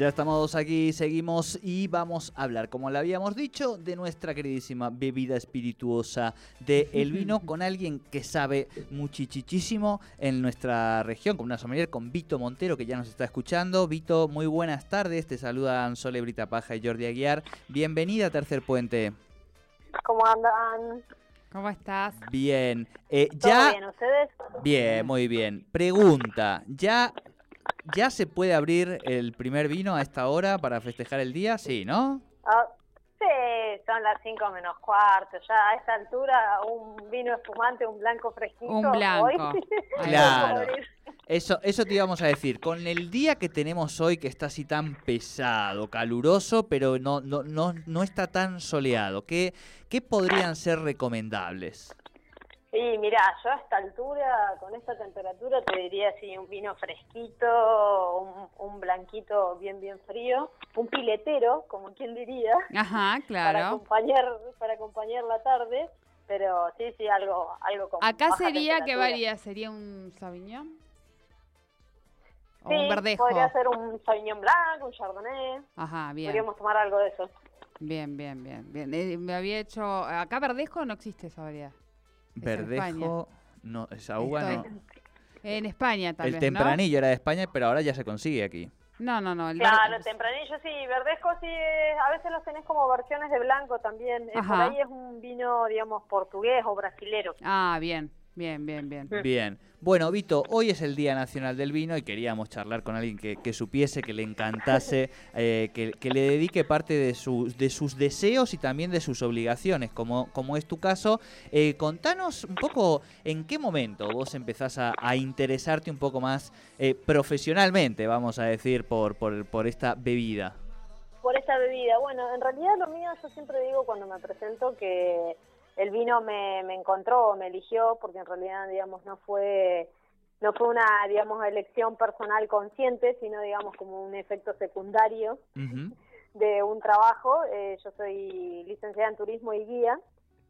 Ya estamos aquí, seguimos y vamos a hablar, como le habíamos dicho, de nuestra queridísima bebida espirituosa de el vino con alguien que sabe muchísimo en nuestra región, con una sommelier, con Vito Montero, que ya nos está escuchando. Vito, muy buenas tardes, te saludan Sole Brita Paja y Jordi Aguiar. Bienvenida a Tercer Puente. ¿Cómo andan? ¿Cómo estás? Bien. Eh, ¿Todo ya... bien? ¿Ustedes? Bien, muy bien. Pregunta, ¿ya, ¿ya se puede abrir el primer vino a esta hora para festejar el día? Sí, ¿no? Ah, sí, son las 5 menos cuarto. Ya a esta altura, un vino espumante, un blanco fresquito. Un blanco. hoy. Claro. Eso, eso te íbamos a decir. Con el día que tenemos hoy, que está así tan pesado, caluroso, pero no, no, no, no está tan soleado, ¿qué, ¿qué podrían ser recomendables? Y mirá, yo a esta altura, con esta temperatura, te diría sí, un vino fresquito, un, un blanquito bien, bien frío, un piletero, como quien diría, Ajá, para claro. acompañar para acompañar la tarde. Pero sí, sí, algo, algo con Acá baja sería, ¿qué varía? ¿Sería un Sauvignon? ¿O Sí, un verdejo? podría ser un Sauvignon Blanc, un Chardonnay. Ajá, bien. Podríamos tomar algo de eso. Bien, bien, bien. bien. Eh, me había hecho... Acá verdejo no existe esa variedad. Es Verdejo, no, esa uva no. En España tal El vez, tempranillo era de España, pero ahora ya se consigue aquí. ¿no? No, no, no. El Claro, verde- tempranillo sí, verdesco sí, eh, a veces los tenés como versiones de blanco también. Eh, Por ahí es un vino, digamos, portugués o brasilero. Ah, bien, bien, bien, bien. Bien. Bueno, Vito, hoy es el Día Nacional del Vino y queríamos charlar con alguien que, que supiese, que le encantase, eh, que, que le dedique parte de, sus de sus deseos y también de sus obligaciones, como, como es tu caso. Eh, contanos un poco en qué momento vos empezás a, a interesarte un poco más eh, profesionalmente, vamos a decir, por, por, por esta bebida. Por esta bebida. Bueno, en realidad lo mío, yo siempre digo cuando me presento que el vino me, me encontró, me eligió, porque en realidad, digamos, no fue no fue una, digamos, elección personal consciente, sino, digamos, como un efecto secundario de un trabajo. Eh, yo soy licenciada en turismo y guía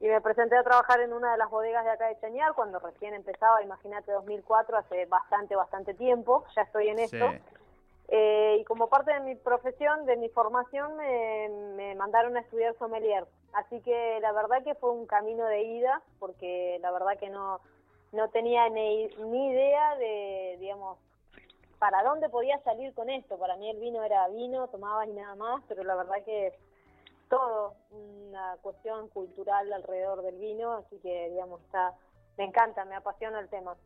y me presenté a trabajar en una de las bodegas de acá de Chañar cuando recién empezaba, imagínate, 2004, hace bastante, bastante tiempo, ya estoy en esto. Eh, y como parte de mi profesión, de mi formación, me, me mandaron a estudiar sommelier. Así que la verdad que fue un camino de ida, porque la verdad que no, no tenía ni, ni idea de, digamos, para dónde podía salir con esto. Para mí el vino era vino, tomaba y nada más, pero la verdad que es todo una cuestión cultural alrededor del vino, así que, digamos, está, me encanta, me apasiona el tema.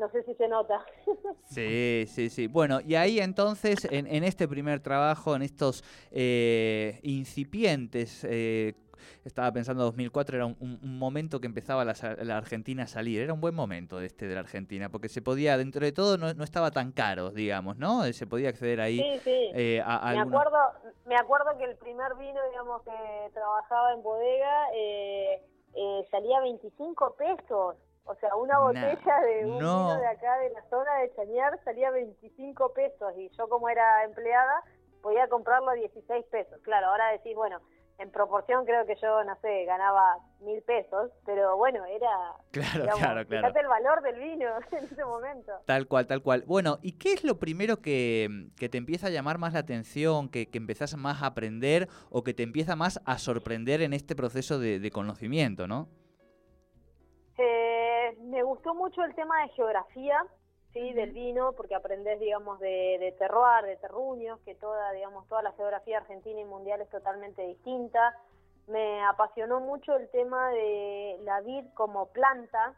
No sé si se nota. Sí, sí, sí. Bueno, y ahí entonces, en, en este primer trabajo, en estos eh, incipientes, eh, estaba pensando 2004, era un, momento que empezaba la, la Argentina a salir, era un buen momento de este de la Argentina, porque se podía, dentro de todo, no, no estaba tan caro, digamos, ¿no? Se podía acceder ahí Sí, sí. eh, a, a Me acuerdo, me acuerdo que el primer vino, digamos, que trabajaba en bodega, eh, eh, salía 25 pesos. O sea, una Nah, botella de un no. vino de acá, de la zona de Chañar, salía 25 pesos. Y yo, como era empleada, podía comprarlo a 16 pesos. Claro, ahora decís, bueno, en proporción creo que yo, no sé, ganaba mil pesos. Pero bueno, era... Claro, digamos, claro, claro. Fíjate el valor del vino en ese momento. Tal cual, tal cual. Bueno, ¿y qué es lo primero que, que te empieza a llamar más la atención, que, que empezás más a aprender o que te empieza más a sorprender en este proceso de, de conocimiento, no? Eh, me gustó mucho el tema de geografía, sí, del vino, porque aprendés, digamos, de, de terroir, de terruños, que toda, digamos, toda la geografía argentina y mundial es totalmente distinta. Me apasionó mucho el tema de la vid como planta.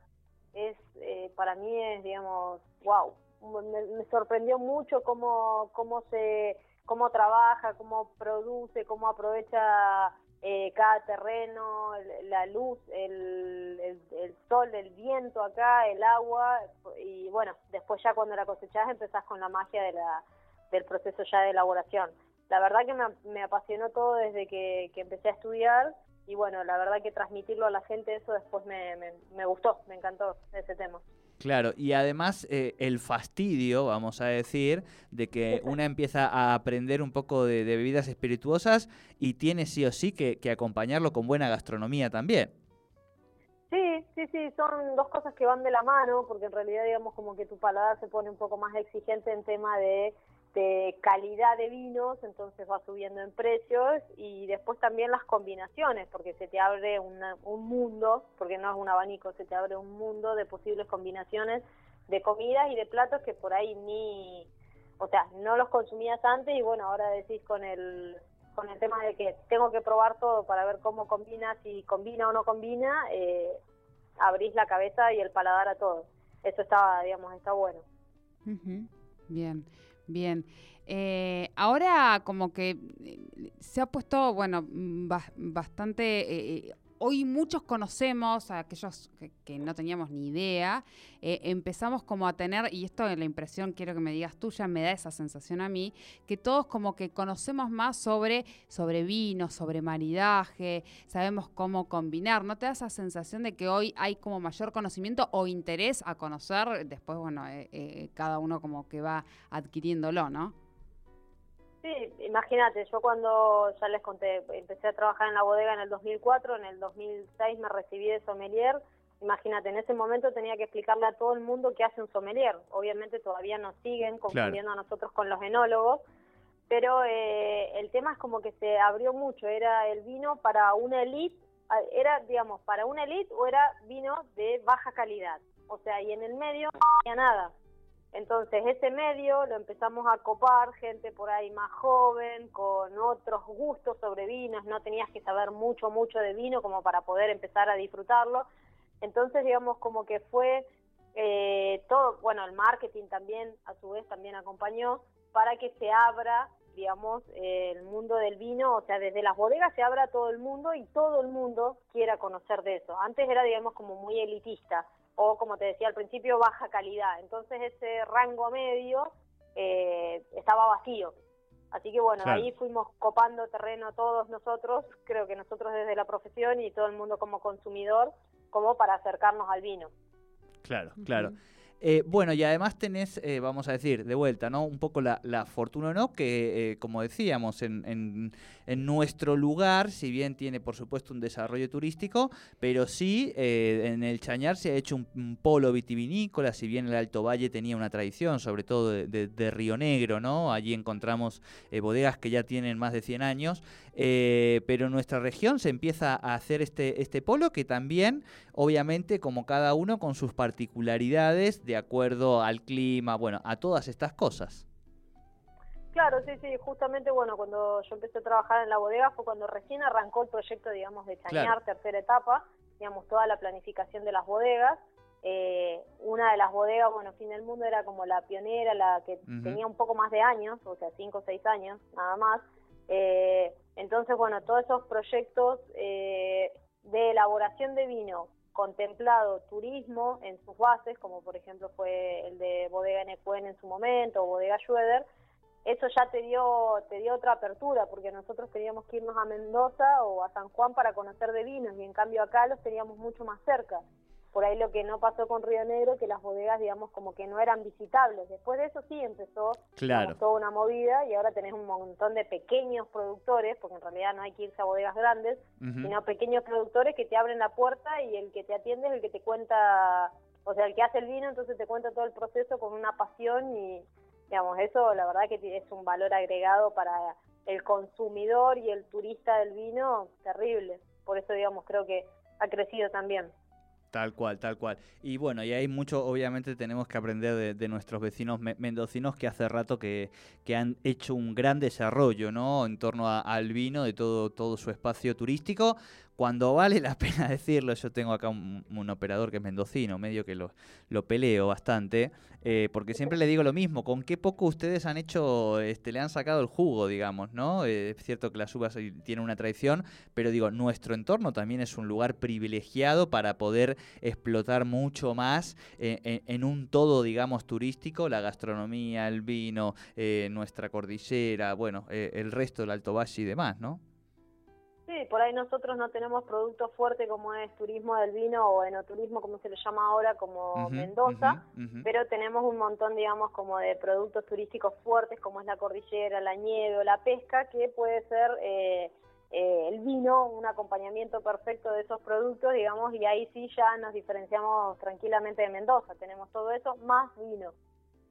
Es, eh, para mí es, digamos, wow. Me, me sorprendió mucho cómo, cómo se, cómo trabaja, cómo produce, cómo aprovecha eh, cada terreno, la luz, el, sol, el viento acá, el agua, y bueno, después ya cuando la cosechás empezás con la magia de la, del proceso ya de elaboración. La verdad que me, apasionó todo desde que, empecé a estudiar y bueno, la verdad que transmitirlo a la gente eso después me, me gustó, me encantó ese tema. Claro, y además eh, el fastidio, vamos a decir, de que una empieza a aprender un poco de, bebidas espirituosas y tiene sí o sí que, acompañarlo con buena gastronomía también. Sí, sí, son dos cosas que van de la mano, porque en realidad digamos como que tu paladar se pone un poco más exigente en tema de de calidad de vinos, entonces va subiendo en precios y después también las combinaciones, porque se te abre un mundo, porque no es un abanico, se te abre un mundo de posibles combinaciones de comidas y de platos que por ahí ni, o sea, no los consumías antes y bueno, ahora decís con el con el tema de que tengo que probar todo para ver cómo combina, si combina o no combina, eh, abrís la cabeza y el paladar a todo. Eso está, digamos, está bueno. Bien. Bien. Eh, ahora como que eh, se ha puesto, bueno, mm, bastante... Eh, hoy muchos conocemos, a aquellos que, no teníamos ni idea, empezamos como a tener, y esto es la impresión, quiero que me digas tuya, me da esa sensación a mí, que todos como que conocemos más sobre, sobre vino, sobre maridaje, sabemos cómo combinar. ¿No te da esa sensación de que hoy hay como mayor conocimiento o interés a conocer? Después, bueno, cada uno como que va adquiriéndolo, ¿no? Sí, imagínate, yo cuando, ya les conté, empecé a trabajar en la bodega en el 2004, en el 2006 me recibí de sommelier, imagínate, en ese momento tenía que explicarle a todo el mundo qué hace un sommelier. Obviamente todavía nos siguen confundiendo a nosotros con los enólogos, pero eh, el tema es como que se abrió mucho, era el vino para una elite, era, digamos, para una elite o era vino de baja calidad. O sea, y en el medio no había nada. Entonces ese medio lo empezamos a copar gente por ahí más joven, con otros gustos sobre vinos, no tenías que saber mucho, mucho de vino como para poder empezar a disfrutarlo. Entonces digamos como que fue eh, todo, bueno, el marketing también a su vez también acompañó para que se abra, digamos, el mundo del vino, o sea, desde las bodegas se abra todo el mundo y todo el mundo quiera conocer de eso. Antes era, digamos, como muy elitista o como te decía al principio, baja calidad. Entonces ese rango medio eh, estaba vacío. Así que bueno, ahí fuimos copando terreno todos nosotros, creo que nosotros desde la profesión y todo el mundo como consumidor, como para acercarnos al vino. Claro, claro. Eh, bueno, y además tenés, eh, vamos a decir, de vuelta, ¿no? Un poco la, fortuna, ¿no? Que, eh, como decíamos, en, nuestro lugar, si bien tiene, por supuesto, un desarrollo turístico, pero sí, en el Chañar se ha hecho un, polo vitivinícola, si bien el Alto Valle tenía una tradición, sobre todo de, Río Negro, ¿no? Allí encontramos bodegas que ya tienen más de 100 años, pero en nuestra región se empieza a hacer este, este polo que también, obviamente, como cada uno con sus particularidades, de acuerdo al clima, bueno, a todas estas cosas. Claro, sí, sí, justamente, bueno, cuando yo empecé a trabajar en la bodega fue cuando recién arrancó el proyecto, digamos, de Chañar, tercera etapa, digamos, toda la planificación de las bodegas. Eh, una de las bodegas, bueno, Fin del Mundo era como la pionera, la que tenía un poco más de años, o sea, cinco o seis años, nada más. Eh, entonces, bueno, todos esos proyectos eh, de elaboración de vino contemplado turismo en sus bases, como por ejemplo fue el de Bodega Necuen en su momento, o Bodega Schroeder, eso ya te dio, te dio otra apertura, porque nosotros teníamos que irnos a Mendoza o a San Juan para conocer de vinos, y en cambio acá los teníamos mucho más cerca por ahí lo que no pasó con Río Negro, que las bodegas, digamos, como que no eran visitables. Después de eso sí empezó toda una movida y ahora tenés un montón de pequeños productores, porque en realidad no hay que irse a bodegas grandes, sino pequeños productores que te abren la puerta y el que te atiende es el que te cuenta, o sea, el que hace el vino, entonces te cuenta todo el proceso con una pasión y, digamos, eso la verdad que es un valor agregado para el consumidor y el turista del vino terrible. Por eso, digamos, creo que ha crecido también. Tal cual, tal cual. Y bueno, y hay mucho, obviamente tenemos que aprender de, nuestros vecinos mendocinos que hace rato que, han hecho un gran desarrollo, ¿no? En torno al vino, de todo, todo su espacio turístico. cuando vale la pena decirlo, yo tengo acá un, operador que es mendocino, medio que lo, lo peleo bastante, eh, porque siempre le digo lo mismo, con qué poco ustedes han hecho, este, le han sacado el jugo, digamos, ¿no? Eh, es cierto que las uvas tienen una tradición, pero digo, nuestro entorno también es un lugar privilegiado para poder explotar mucho más eh, en, un todo, digamos, turístico, la gastronomía, el vino, nuestra cordillera, bueno, el resto del Alto Valle y demás, ¿no? Sí, por ahí nosotros no tenemos productos fuertes como es turismo del vino o enoturismo, como se le llama ahora, como Mendoza, pero tenemos un montón, digamos, como de productos turísticos fuertes, como es la cordillera, la nieve o la pesca, que puede ser eh, eh, el vino, un acompañamiento perfecto de esos productos, digamos, y ahí sí ya nos diferenciamos tranquilamente de Mendoza, tenemos todo eso más vino.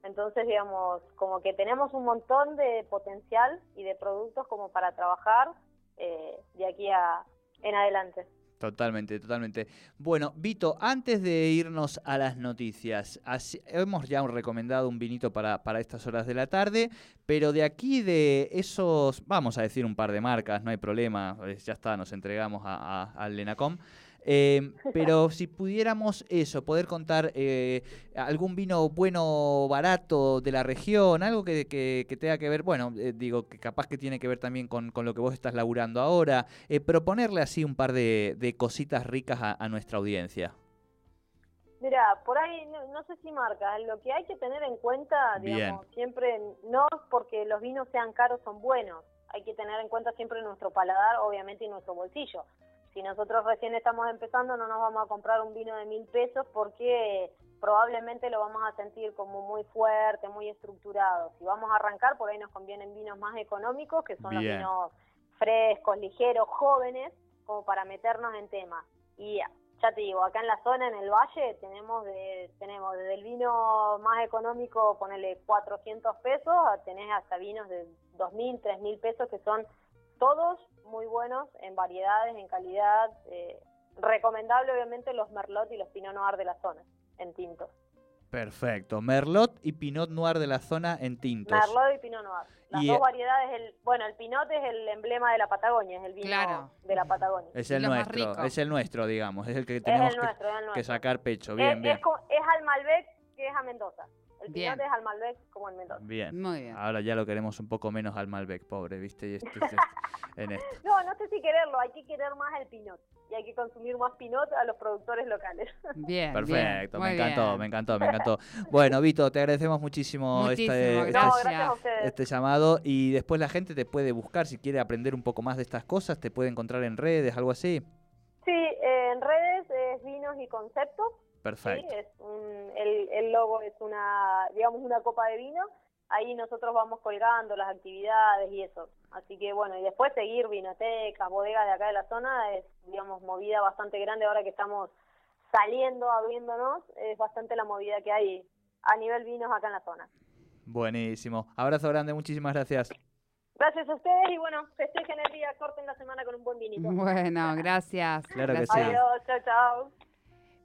Entonces, digamos, como que tenemos un montón de potencial y de productos como para trabajar eh, de aquí a, en adelante. Totalmente, totalmente. Bueno, Vito, antes de irnos a las noticias, hemos ya recomendado un vinito para, para, estas horas de la tarde, pero de aquí de esos, vamos a decir un par de marcas, no hay problema, eh, ya está, nos entregamos al Lenacom. Eh, pero si pudiéramos eso, poder contar eh, algún vino bueno, barato de la región, algo que, que, tenga que ver, bueno, eh, digo, que capaz que tiene que ver también con, lo que vos estás laburando ahora, proponerle así un par de, cositas ricas a, nuestra audiencia. Mira, por ahí no, sé si marca, lo que hay que tener en cuenta, digamos, siempre, no porque los vinos sean caros son buenos, hay que tener en cuenta siempre nuestro paladar, obviamente, y nuestro bolsillo si nosotros recién estamos empezando no nos vamos a comprar un vino de mil pesos porque probablemente lo vamos a sentir como muy fuerte, muy estructurado. Si vamos a arrancar, por ahí nos convienen vinos más económicos, que son los vinos frescos, ligeros, jóvenes, como para meternos en tema. Y ya te digo, acá en la zona, en el valle, tenemos de, tenemos desde el vino más económico, ponele 400 pesos, tenés hasta vinos de 2.000, 3.000 pesos que son todos muy buenos en variedades, en calidad. Eh, recomendable, obviamente, los Merlot y los Pinot Noir de la zona, en tintos. Perfecto. Merlot y Pinot Noir de la zona en tintos. Merlot y Pinot Noir. Las dos variedades, el, bueno, el Pinot es el emblema de la Patagonia, es el vino de la Patagonia. Es el nuestro, es el nuestro, digamos, es el que tenemos que, sacar pecho. Bien, bien. Es, es al Malbec que es a Mendoza. El Bien. es al Malbec como en Mendoza. Bien. Muy bien. Ahora ya lo queremos un poco menos al Malbec, pobre, ¿viste? Y esto, en esto. No, no sé si quererlo, hay que querer más el Pinot. Y hay que consumir más Pinot a los productores locales. Bien. Perfecto, me encantó, me encantó, me encantó. Bueno, Vito, te agradecemos muchísimo, este, este, este, llamado. Y después la gente te puede buscar si quiere aprender un poco más de estas cosas, te puede encontrar en redes, algo así. Sí, en redes es Vinos y Conceptos Perfecto. es el, el logo es una, digamos, una copa de vino. Ahí nosotros vamos colgando las actividades y eso. Así que bueno, y después seguir vinotecas, bodegas de acá de la zona, es, digamos, movida bastante grande ahora que estamos saliendo, abriéndonos, es bastante la movida que hay a nivel vinos acá en la zona. Buenísimo. Abrazo grande, muchísimas gracias. Gracias a ustedes y bueno, festejen el día, corten la semana con un buen vinito. Bueno, gracias. Claro que sí. Adiós, chao, chao.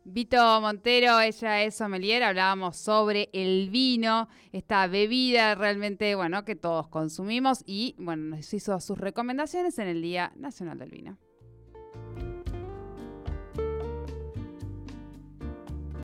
Vito Montero, ella es sommelier, hablábamos sobre el vino, esta bebida realmente, bueno, que todos consumimos y, bueno, nos hizo sus recomendaciones en el Día Nacional del Vino.